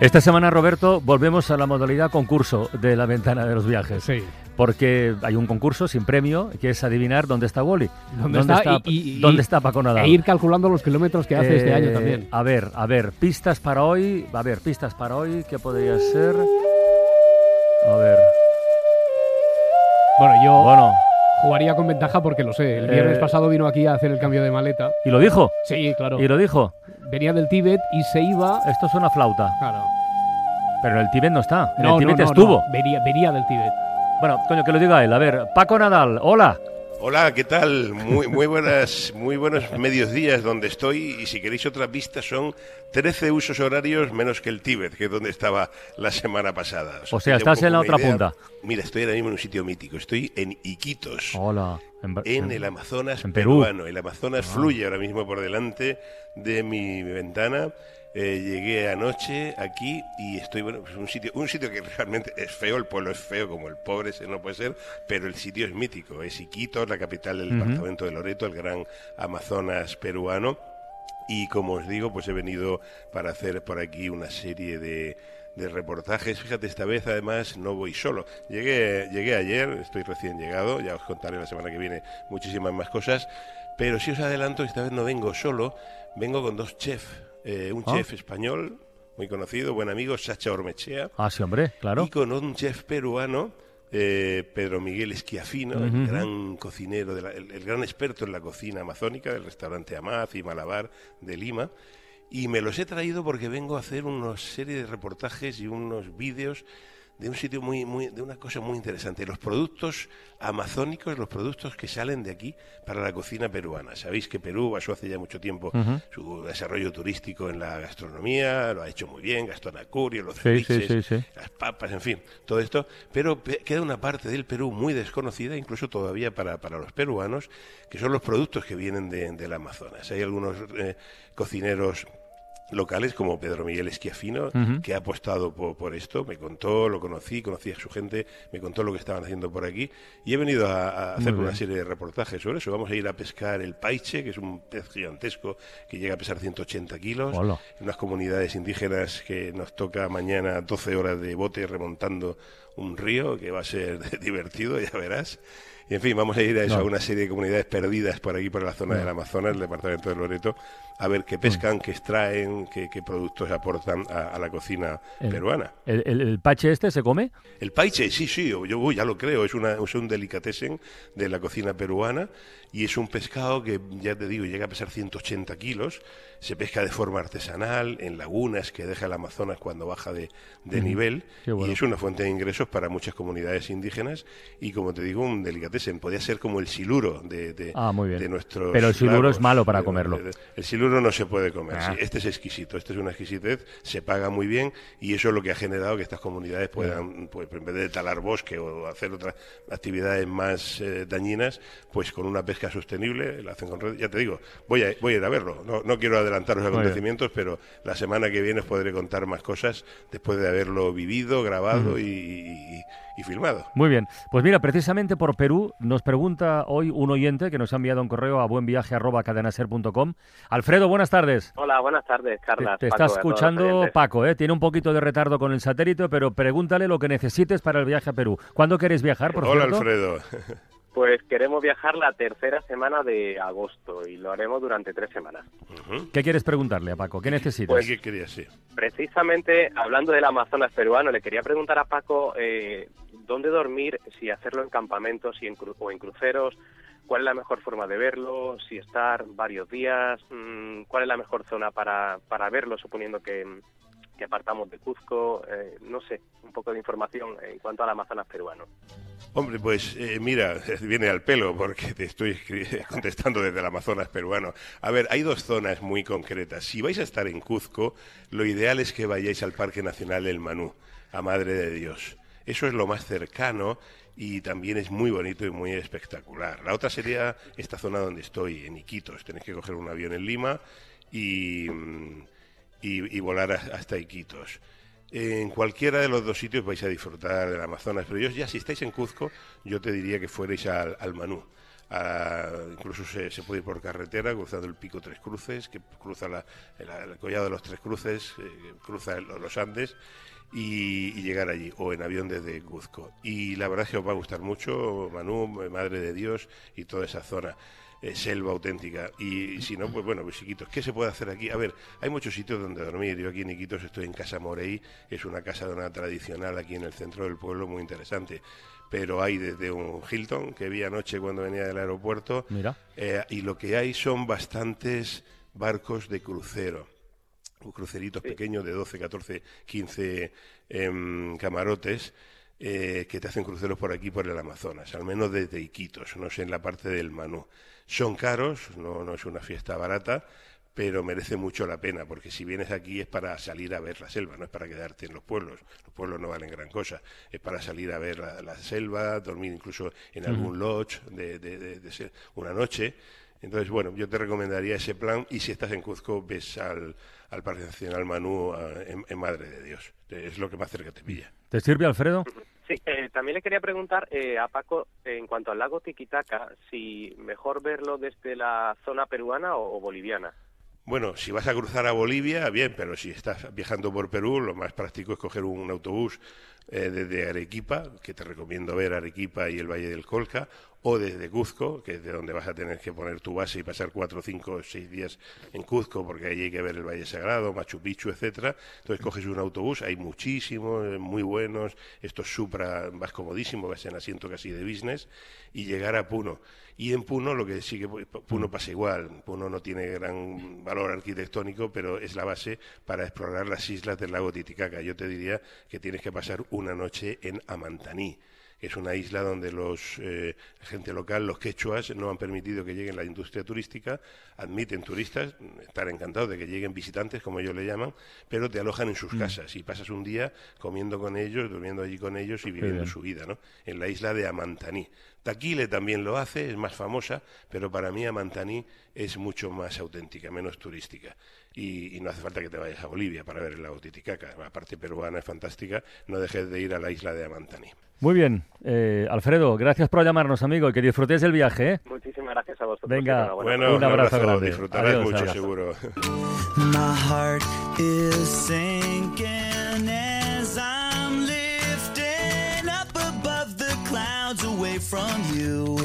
Esta semana, Roberto, volvemos a la modalidad concurso de la ventana de los viajes. Sí. Porque hay un concurso sin premio que es adivinar dónde está Wally. ¿Dónde está? Y- y- ¿Dónde está Paco Nadal? E ir calculando los kilómetros que hace este Eh, año también. A ver, a ver, pistas para hoy. A ver, pistas para hoy. ¿Qué podría ser? A ver. Bueno, yo Bueno, jugaría con ventaja porque lo sé. El viernes Eh, pasado vino aquí a hacer el cambio de maleta. ¿y lo dijo? Sí, claro. ¿Y lo dijo? Venía del Tíbet y se iba. Esto es una flauta. Claro. Pero en el Tíbet no está. En No, el Tíbet no, no, estuvo. no. Venía, venía del Tíbet. Bueno, coño, que lo diga él. A ver, Paco Nadal, hola. Hola, ¿qué tal? Muy, muy buenas, muy buenos medios días donde estoy y si queréis otra pista son 13 usos horarios menos que el Tíbet, que es donde estaba la semana pasada. O sea, hacéis un estás en la otra idea. punta. Mira, estoy ahora mismo en un sitio mítico, estoy en Iquitos. Hola. En, En el Amazonas en Perú. peruano. El Amazonas fluye ahora mismo por delante de mi ventana. Eh, llegué anoche aquí y estoy, bueno, pues un sitio, un sitio que realmente es feo, el pueblo es feo como el pobre, ese no puede ser, pero el sitio es mítico. Es Iquitos, la capital del departamento de Loreto, el gran Amazonas peruano. Y como os digo, pues he venido para hacer por aquí una serie de, de reportajes. Fíjate, esta vez además no voy solo. Llegué, llegué ayer, estoy recién llegado, ya os contaré la semana que viene muchísimas más cosas. Pero si os adelanto, esta vez no vengo solo, vengo con dos chefs. Eh, un Ah. chef español, muy conocido, buen amigo, Sacha Ormechea, Ah, sí, hombre, claro. y con un chef peruano, eh, Pedro Miguel Esquiafino, el gran cocinero, de la- el, el gran experto en la cocina amazónica del restaurante Amaz y Malabar de Lima. Y me los he traído porque vengo a hacer una serie de reportajes y unos vídeos de un sitio muy, muy, de una cosa muy interesante. Los productos amazónicos, los productos que salen de aquí para la cocina peruana. Sabéis que Perú basó hace ya mucho tiempo su desarrollo turístico en la gastronomía, lo ha hecho muy bien, Gastón Acurio, los Sí, las papas, en fin, todo esto. Pero pe- queda una parte del Perú muy desconocida, incluso todavía para, para los peruanos, que son los productos que vienen de, del Amazonas. Hay algunos eh, cocineros locales como Pedro Miguel Esquiafino, que ha apostado por, por esto, me contó, lo conocí, conocí a su gente, me contó lo que estaban haciendo por aquí y he venido a, a hacer una serie de reportajes sobre eso. Vamos a ir a pescar el paiche, que es un pez gigantesco que llega a pesar 180 kilos, Hola. en unas comunidades indígenas que nos toca mañana 12 horas de bote remontando un río, que va a ser divertido, ya verás. Y en fin, vamos a ir a eso, No. a una serie de comunidades perdidas por aquí, por la zona del Amazonas, el departamento de Loreto, a ver qué pescan, qué extraen, qué, qué productos aportan a, a la cocina El- peruana. ¿El, el- el pache este se come? El paiche, sí, sí, yo yo ya lo creo, es, una, es un delicatessen de la cocina peruana y es un pescado que, ya te digo, llega a pesar 180 kilos, se pesca de forma artesanal, en lagunas que deja el Amazonas cuando baja de, de nivel Qué bueno. y es una fuente de ingresos para muchas comunidades indígenas y, como te digo, un delicatessen, podría ser como el siluro de, de, Ah, muy bien. de nuestros Pero el siluro lagos. es malo para De- comerlo. de- el siluro no se puede comer, Ah. sí, este es exquisito, este es una exquisitez, se paga muy bien y eso es lo que ha generado que estas comunidades puedan, pues en vez de talar bosque o hacer otras actividades más eh, dañinas, pues con una pesca sostenible, la hacen con red. Ya te digo, voy a, voy a ir a verlo. No, no quiero adelantar los Muy bien. acontecimientos, pero la semana que viene os podré contar más cosas después de haberlo vivido, grabado y, y- y filmado. Muy bien. Pues mira, precisamente por Perú nos pregunta hoy un oyente que nos ha enviado un correo a buenviaje.cadenaser.com. Alfredo, buenas tardes. Hola, buenas tardes, Te, Carla. te Paco, está escuchando. Paco, ¿eh? tiene un poquito de retardo con el satélite, pero pregúntale lo que necesites para el viaje a Perú. ¿Cuándo quieres viajar, por Hola, cierto? Alfredo. Pues queremos viajar la tercera semana de agosto y lo haremos durante tres semanas. ¿Qué quieres preguntarle a Paco? ¿Qué necesitas? Pues- ¿Qué querías? Sí. Precisamente hablando del Amazonas peruano, le quería preguntar a Paco eh, dónde dormir, si hacerlo en campamentos y en cru- o en cruceros, cuál es la mejor forma de verlo, si estar varios días, mm, cuál es la mejor zona para, para verlo, suponiendo que, que partamos de Cuzco, eh, no sé, un poco de información en cuanto al Amazonas peruano. Hombre, pues eh, mira, viene al pelo porque te estoy contestando desde el Amazonas peruano. A ver, hay dos zonas muy concretas. Si vais a estar en Cuzco, lo ideal es que vayáis al Parque Nacional del Manú, a Madre de Dios. Eso es lo más cercano y también es muy bonito y muy espectacular. La otra sería esta zona donde estoy, en Iquitos. Tenéis que coger un avión en Lima y, mm, y- y volar a- hasta Iquitos. En cualquiera de los dos sitios vais a disfrutar del Amazonas, pero yo ya si estáis en Cuzco, yo te diría que fuerais al, al Manú. Incluso se, puede ir por carretera cruzando el pico Tres Cruces, que cruza la- el, el collado de los Tres Cruces, eh, cruza los Andes y, y llegar allí, o en avión desde Cuzco. Y la verdad es que os va a gustar mucho Manú, Madre de Dios y toda esa zona eh, selva auténtica. Y, si no, pues bueno, pues Iquitos, ¿qué se puede hacer aquí? A ver, hay muchos sitios donde dormir. Yo aquí en Iquitos estoy en Casa Morey, es una casa de una tradicional aquí en el centro del pueblo muy interesante. Pero hay desde un Hilton que vi anoche cuando venía del aeropuerto, Mira. eh, y lo que hay son bastantes barcos de crucero cruceritos pequeños de 12, 14, 15 em, camarotes eh, que te hacen cruceros por aquí, por el Amazonas, al menos desde Iquitos, no sé, en la parte del Manú. Son caros, no, no es una fiesta barata, pero merece mucho la pena, porque si vienes aquí es para salir a ver la selva, no es para quedarte en los pueblos. Los pueblos no valen gran cosa, es para salir a ver la, la selva, dormir incluso en algún lodge de, de- de- de ser- una noche. Entonces, bueno, yo te recomendaría ese plan y si estás en Cuzco, ves al, al Parque Nacional Manú ah, en, en Madre de Dios. Es lo que más cerca te pilla. ¿Te sirve, Alfredo? Sí, eh, también le quería preguntar eh, a Paco, en cuanto al lago Tiquitaca, si mejor verlo desde la zona peruana o, o boliviana. Bueno, si vas a cruzar a Bolivia, bien, pero si estás viajando por Perú, lo más práctico es coger un autobús eh, desde Arequipa, que te recomiendo ver Arequipa y el Valle del Colca, o desde Cuzco, que es de donde vas a tener que poner tu base y pasar cuatro, cinco, seis días en Cuzco, porque ahí hay que ver el Valle Sagrado, Machu Picchu, etcétera. Entonces coges un autobús, hay muchísimos, eh, muy buenos, estos Supra, vas comodísimo, vas en asiento casi de business, y llegar a Puno. Y en Puno lo que sí que Puno pasa igual. Puno no tiene gran valor arquitectónico, pero es la base para explorar las islas del lago Titicaca. Yo te diría que tienes que pasar una noche en Amantaní. que Es una isla donde los eh, gente local, los quechuas, no han permitido que lleguen la industria turística, admiten turistas, están encantados de que lleguen visitantes, como ellos le llaman, pero te alojan en sus casas y pasas un día comiendo con ellos, durmiendo allí con ellos y viviendo su vida, ¿no? En la isla de Amantaní. Taquile también lo hace, es más famosa, pero para mí Amantaní es mucho más auténtica, menos turística. Y, y no hace falta que te vayas a Bolivia para ver el lago Titicaca. La parte peruana es fantástica, no dejes de ir a la isla de Amantaní. Muy bien. Eh, Alfredo, gracias por llamarnos, amigo, y que disfrutéis del viaje, ¿eh? Muchísimas gracias a vosotros. Venga. Bueno, un abrazo grande. disfrutarás Adiós, mucho, abrazo. seguro. My heart is sinking as I'm lifting up above the clouds away from you.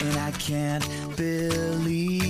And I can't believe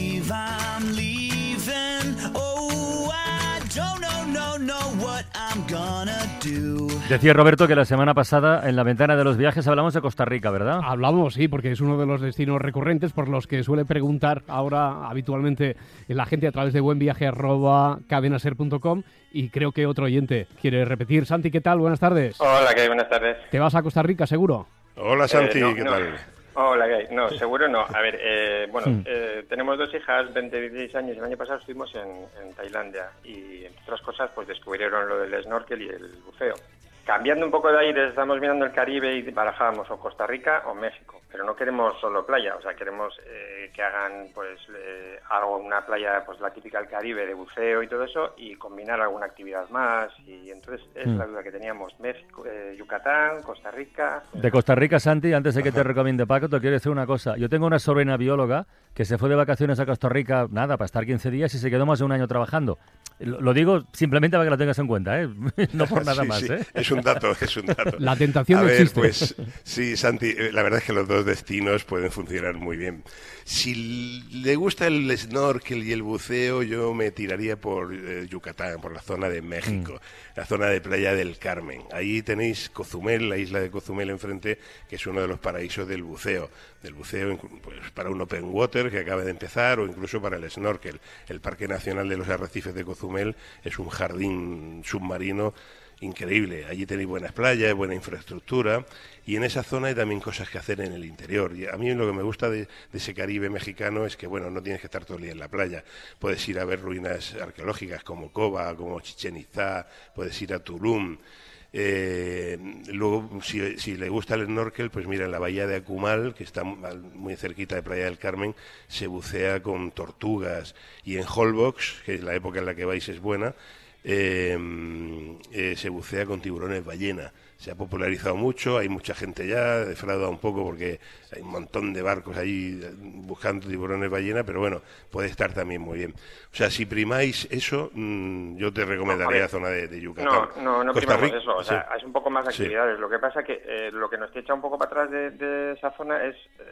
Decía Roberto que la semana pasada en la ventana de los viajes hablamos de Costa Rica, ¿verdad? Hablamos, sí, porque es uno de los destinos recurrentes por los que suele preguntar ahora habitualmente la gente a través de buenviaje.cadenaser.com y creo que otro oyente quiere repetir. Santi, ¿qué tal? Buenas tardes. Hola, ¿qué hay? Buenas tardes. ¿Te vas a Costa Rica, seguro? Hola Santi, Eh, no, ¿qué no. tal? Hola, ¿qué hay? No, seguro no. A ver, eh, bueno, Hmm. eh, tenemos dos hijas, 20 y 16 años. El año pasado estuvimos en, en Tailandia y, entre otras cosas, pues descubrieron lo del snorkel y el buceo. Cambiando un poco de aire, estamos mirando el Caribe y barajábamos o Costa Rica o México. Pero no queremos solo playa, o sea, queremos eh, que hagan pues eh, algo, una playa, pues la típica del Caribe de buceo y todo eso, y combinar alguna actividad más. Y entonces es Mm. la duda que teníamos. México, eh, Yucatán, Costa Rica. De Costa Rica, Santi, antes de que te recomiende Paco, te quiero decir una cosa. Yo tengo una sobrina bióloga que se fue de vacaciones a Costa Rica, nada, para estar 15 días y se quedó más de un año trabajando. Lo, digo simplemente para que lo tengas en cuenta, ¿eh? no por nada Sí, más, sí, ¿eh? Es un dato, es un dato. La tentación A ver, existe. pues sí, Santi, eh, la verdad es que los dos destinos pueden funcionar muy bien. Si le gusta el snorkel y el buceo, yo me tiraría por eh, Yucatán, por la zona de México, la zona de Playa del Carmen. Ahí tenéis Cozumel, la isla de Cozumel enfrente, que es uno de los paraísos del buceo. Del buceo pues, para un open water que acaba de empezar o incluso para el snorkel. El Parque Nacional de los Arrecifes de Cozumel es un jardín submarino increíble. Allí tenéis buenas playas, buena infraestructura y en esa zona hay también cosas que hacer en el interior. Y a mí lo que me gusta de, ese Caribe mexicano es que, bueno, no tienes que estar todo el día en la playa. Puedes ir a ver ruinas arqueológicas como Coba, como Chichen Itzá, puedes ir a Tulum. Eh, luego, si, le gusta el snorkel, pues mira, en la bahía de Acumal, que está muy cerquita de Playa del Carmen, se bucea con tortugas. Y en Holbox, que es la época en la que vais es buena, eh, eh, se bucea con tiburones ballena. Se ha popularizado mucho, hay mucha gente ya, defrauda un poco porque hay un montón de barcos ahí eh, buscando tiburones ballena, pero bueno, puede estar también muy bien. O sea, si primáis eso, mm, yo te recomendaría la zona de, de Yucatán. No, no, no Costa primamos Rica- eso. O sea, sí. es un poco más Sí. actividades. Lo que pasa que eh, lo que nos echa un poco para atrás de, de esa zona es eh,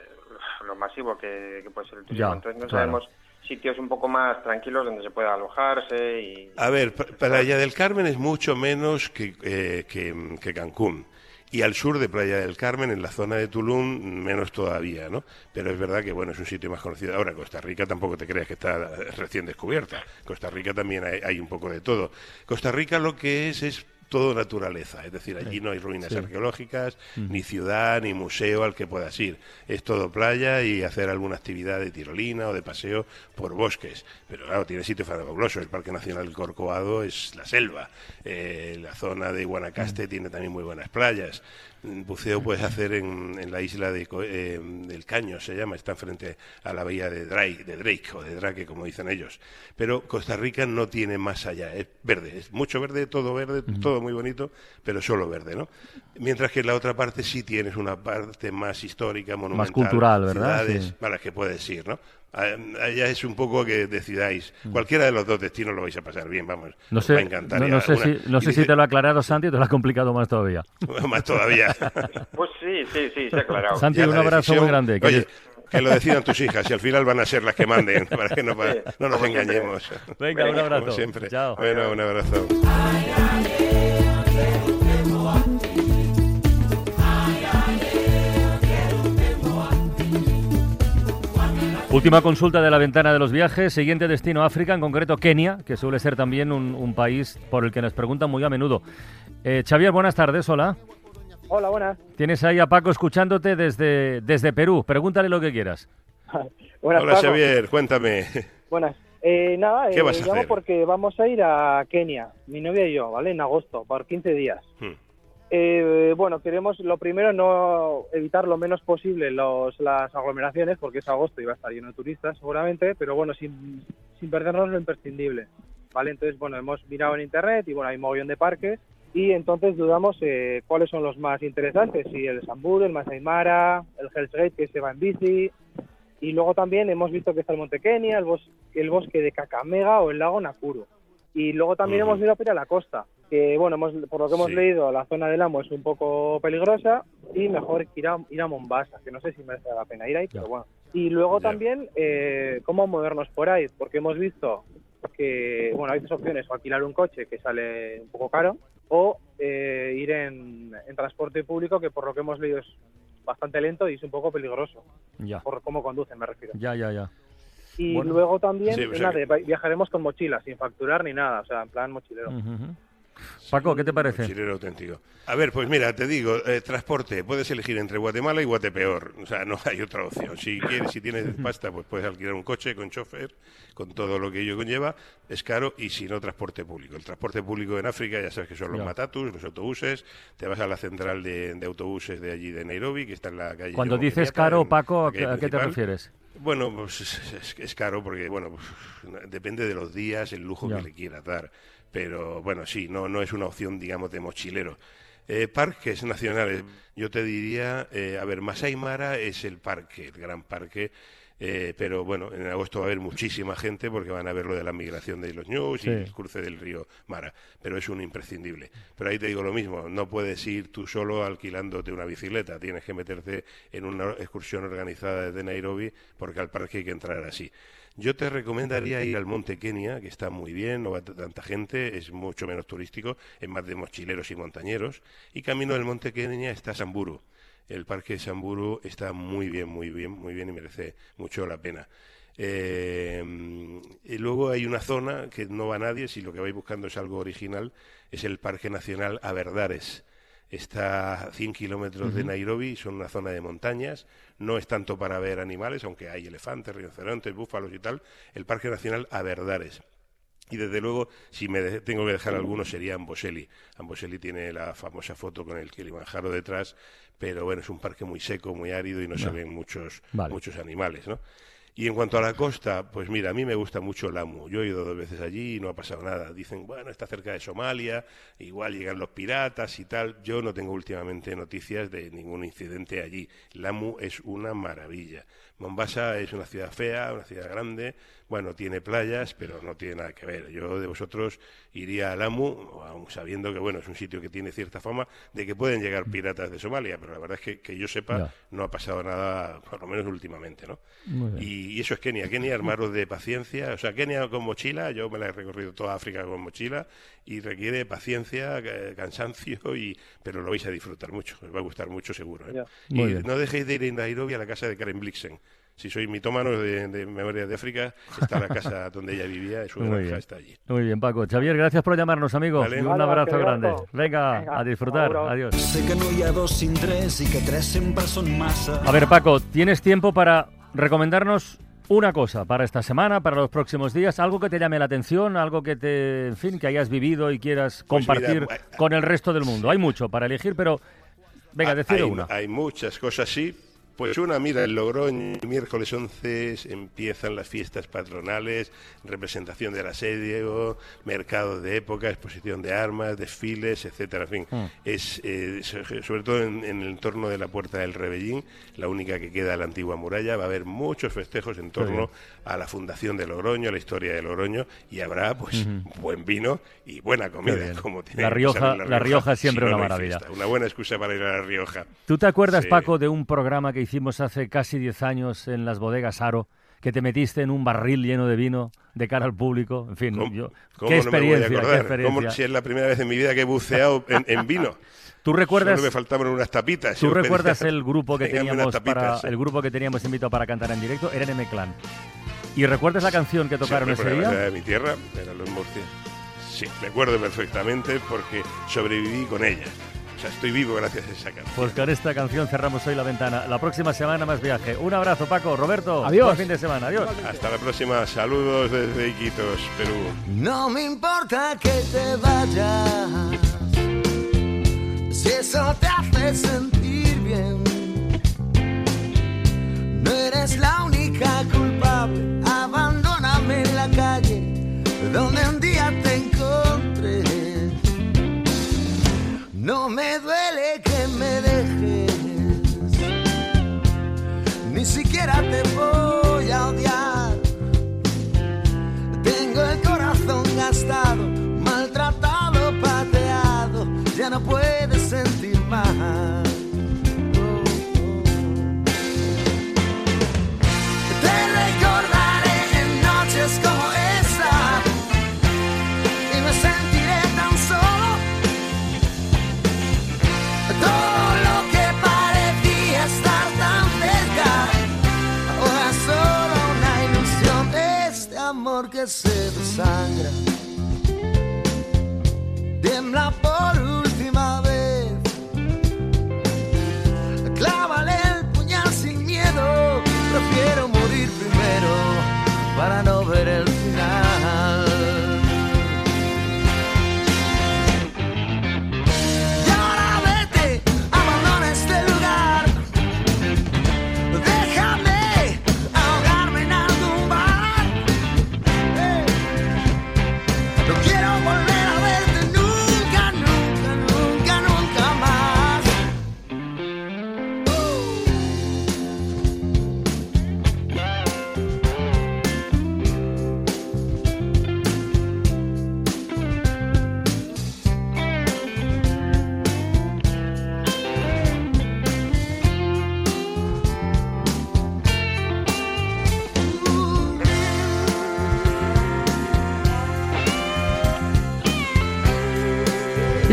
lo masivo que, que puede ser el turismo. Ya, Entonces no claro. sabemos sitios un poco más tranquilos donde se pueda alojarse y... A ver, Playa del Carmen es mucho menos que, eh, que, que Cancún. Y al sur de Playa del Carmen, en la zona de Tulum, menos todavía, ¿no? Pero es verdad que, bueno, es un sitio más conocido. Ahora, Costa Rica tampoco te creas que está recién descubierta. Costa Rica también hay, hay un poco de todo. Costa Rica lo que es es todo naturaleza, es decir, allí no hay ruinas Sí. arqueológicas, ni ciudad, ni museo al que puedas ir. Es todo playa y hacer alguna actividad de tirolina o de paseo por bosques. Pero claro, tiene sitios fabulosos. El Parque Nacional Corcovado es la selva. Eh, la zona de Guanacaste tiene también muy buenas playas. Mm, Buceo puedes hacer en, en la isla de, eh, del Caño, se llama, está frente a la bahía de Drake, de Drake o de Drake, como dicen ellos. Pero Costa Rica no tiene más allá, es verde, es mucho verde, todo verde, todo muy bonito, pero solo verde, ¿no? Mientras que en la otra parte sí tienes una parte más histórica, monumental. cultural, ¿verdad? ciudades Sí. a las que puedes ir, ¿no? Ah, Allá es un poco que decidáis. Cualquiera de los dos destinos lo vais a pasar bien, vamos. No os va a sé, encantar. no, sé, si, no sé si te lo ha aclarado Santi o te lo ha complicado más todavía. Más todavía. Pues sí, sí, sí, se ha aclarado. Santi, Ya un abrazo muy decisión- grande. que Oye, que lo decidan tus hijas y al final van a ser las que manden, para que no, pa- Sí, no nos como engañemos. Venga, un Como abrazo. siempre. Chao. Bueno, un abrazo. Última consulta de la ventana de los viajes. Siguiente destino África, en concreto Kenia, que suele ser también un, un país por el que nos preguntan muy a menudo. Eh, Xavier, buenas tardes, hola. Hola, buenas. Tienes ahí a Paco escuchándote desde, desde Perú. Pregúntale lo que quieras. buenas Hola Paco. Xavier, cuéntame. Buenas. Eh, nada, ¿Qué eh, vas a llamo hacer? porque vamos a ir a Kenia, mi novia y yo, ¿vale? En agosto, por 15 días. Hmm. Eh, bueno, queremos lo primero no evitar lo menos posible los, las aglomeraciones, porque es agosto y va a estar lleno de turistas seguramente, pero bueno, sin, sin perdernos lo imprescindible, ¿vale? Entonces, bueno, hemos mirado en internet y bueno, hay un mogollón de parques y entonces dudamos eh, cuáles son los más interesantes, si el Samburu, el Masai Mara, el Hell's Gate que se va en bici, y luego también hemos visto que está el Monte Kenia, el, bos- el bosque de Kakamega o el lago Nakuru. Y luego también hemos ido a ir a la costa, que bueno, hemos, por lo que hemos Sí. leído, la zona del Amo es un poco peligrosa y mejor ir a, ir a Mombasa, que no sé si merece la pena ir ahí, pero bueno. Y luego también eh, cómo movernos por ahí, porque hemos visto que, bueno, hay dos opciones, o alquilar un coche que sale un poco caro, o eh, ir en, en transporte público, que por lo que hemos leído es bastante lento y es un poco peligroso, Ya, por cómo conducen, me refiero. ya, ya, ya. Y Bueno. luego también, Sí, o sea nada, que- viajaremos con mochila, sin facturar ni nada, o sea, en plan mochilero. Ujú. Paco, ¿qué te parece? Mochilero auténtico. A ver, pues mira, te digo, eh, transporte, puedes elegir entre Guatemala y Guatepeor. O sea, no hay otra opción. Si quieres, si tienes pasta, pues puedes alquilar un coche con chofer, con todo lo que ello conlleva. Es caro y si no, transporte público. El transporte público en África, ya sabes que son los Ya. matatus, los autobuses. Te vas a la central de, de autobuses de allí de Nairobi, que está en la calle. Cuando dices caro, en Paco, ¿a, qué- te refieres? Bueno, pues es, es- es caro porque, bueno, pues, depende de los días, el lujo Ya. que le quieras dar. Pero bueno, sí, no, no es una opción, digamos, de mochilero. Eh, parques nacionales, yo te diría, eh, a ver, Masai Mara es el parque, el gran parque Eh, pero bueno, en agosto va a haber muchísima gente porque van a ver lo de la migración de los ñus Sí. y el cruce del río Mara. Pero es un imprescindible. Pero ahí te digo lo mismo, no puedes ir tú solo alquilándote una bicicleta, tienes que meterte en una excursión organizada desde Nairobi porque al parque hay que entrar así. Yo te recomendaría ir al Monte Kenia, que está muy bien, no va tanta gente, es mucho menos turístico, es más de mochileros y montañeros. Y camino del Monte Kenia está Samburu. El parque de Samburu está muy bien, muy bien, muy bien y merece mucho la pena. Eh, y luego hay una zona que no va nadie, si lo que vais buscando es algo original, es el Parque Nacional Aberdares. Está a 100 kilómetros de. Nairobi, son una zona de montañas, no es tanto para ver animales, aunque hay elefantes, rinocerontes, búfalos y tal, el Parque Nacional Aberdares. Y desde luego, si me de- tengo que dejar alguno, sería Amboseli. Amboseli tiene la famosa foto con el Kilimanjaro detrás, pero bueno, es un parque muy seco, muy árido y no, se ven muchos, Vale. muchos animales, ¿no? Y en cuanto a la costa, pues mira, a mí me gusta mucho Lamu. Yo he ido dos veces allí y no ha pasado nada. Dicen, bueno, está cerca de Somalia, igual llegan los piratas y tal. Yo no tengo últimamente noticias de ningún incidente allí. Lamu es una maravilla. Mombasa es una ciudad fea, una ciudad grande. Bueno, tiene playas, pero no tiene nada que ver. Yo de vosotros iría a Lamu, aun sabiendo que bueno, es un sitio que tiene cierta fama de que pueden llegar piratas de Somalia, pero la verdad es que, que yo sepa, no ha pasado nada, por lo menos últimamente, ¿no? Muy bien. Y, y eso es Kenia. Kenia, armaros de paciencia. O sea, Kenia con mochila, yo me la he recorrido toda África con mochila y requiere paciencia, cansancio, y pero lo vais a disfrutar mucho. Os va a gustar mucho seguro. ¿eh? Y bien. no dejéis de ir en Nairobi a la casa de Karen Blixen. Si sois mitómanos de, de Memoria de África, está la casa donde ella vivía, su Muy granja está allí. Muy bien, Paco. Xavier, gracias por llamarnos, amigo. Vale. Y un Vale, abrazo grande. Venga, Venga, a disfrutar. Adiós. Sé que no hi ha dos sin tres i que tres sempre són massa. A ver, Paco, tienes tiempo para recomendarnos una cosa para esta semana, para los próximos días, algo que te llame la atención, algo que te, en fin, que hayas vivido y quieras Pues mira, compartir con el resto del mundo. Hay mucho para elegir, pero venga, decide hay, una. hay muchas cosas, sí. Pues una, mira, el Logroño, el miércoles 11 empiezan las fiestas patronales, representación del asedio, mercado de época, exposición de armas, desfiles, etcétera. En fin, Mm. es eh, so- sobre todo en, en el entorno de la Puerta del Rebellín, la única que queda de la antigua muralla, va a haber muchos festejos en torno a la fundación de Logroño, a la historia de Logroño, y habrá pues Ujú. buen vino y buena comida, como tiene La que Rioja- saber La Rioja es siempre si no, una no maravilla. fiesta. Una buena excusa para ir a La Rioja. ¿Tú te acuerdas, Sí. Paco, de un programa que hicimos hace casi 10 años en las bodegas Aro, que te metiste en un barril lleno de vino de cara al público? En fin, ¿Cómo, yo, cómo qué no me voy a experiencia, qué experiencia. ¿Cómo si es la primera vez en mi vida que he buceado en, en vino? ¿Tú recuerdas- Solo me faltaban unas tapitas. ¿Tú recuerdas el grupo que "Tráigame unas teníamos tapitas", para el grupo que teníamos invitado para cantar en directo? Era M Clan. ¿Y recuerdas la canción que tocaron Sí, ese día? era de mi tierra, eran los Murcia. Sí, me acuerdo perfectamente porque sobreviví con ella. O sea, estoy vivo gracias a esa canción. Pues con esta canción cerramos hoy la ventana. La próxima semana más viaje. Un abrazo, Paco. Roberto. Adiós. Buen fin de semana. Adiós. Hasta la próxima. Saludos desde Iquitos, Perú. No me importa que te vayas, si eso te hace sentir bien. No eres la única culpable, abandóname en la calle donde un día te que se desangra.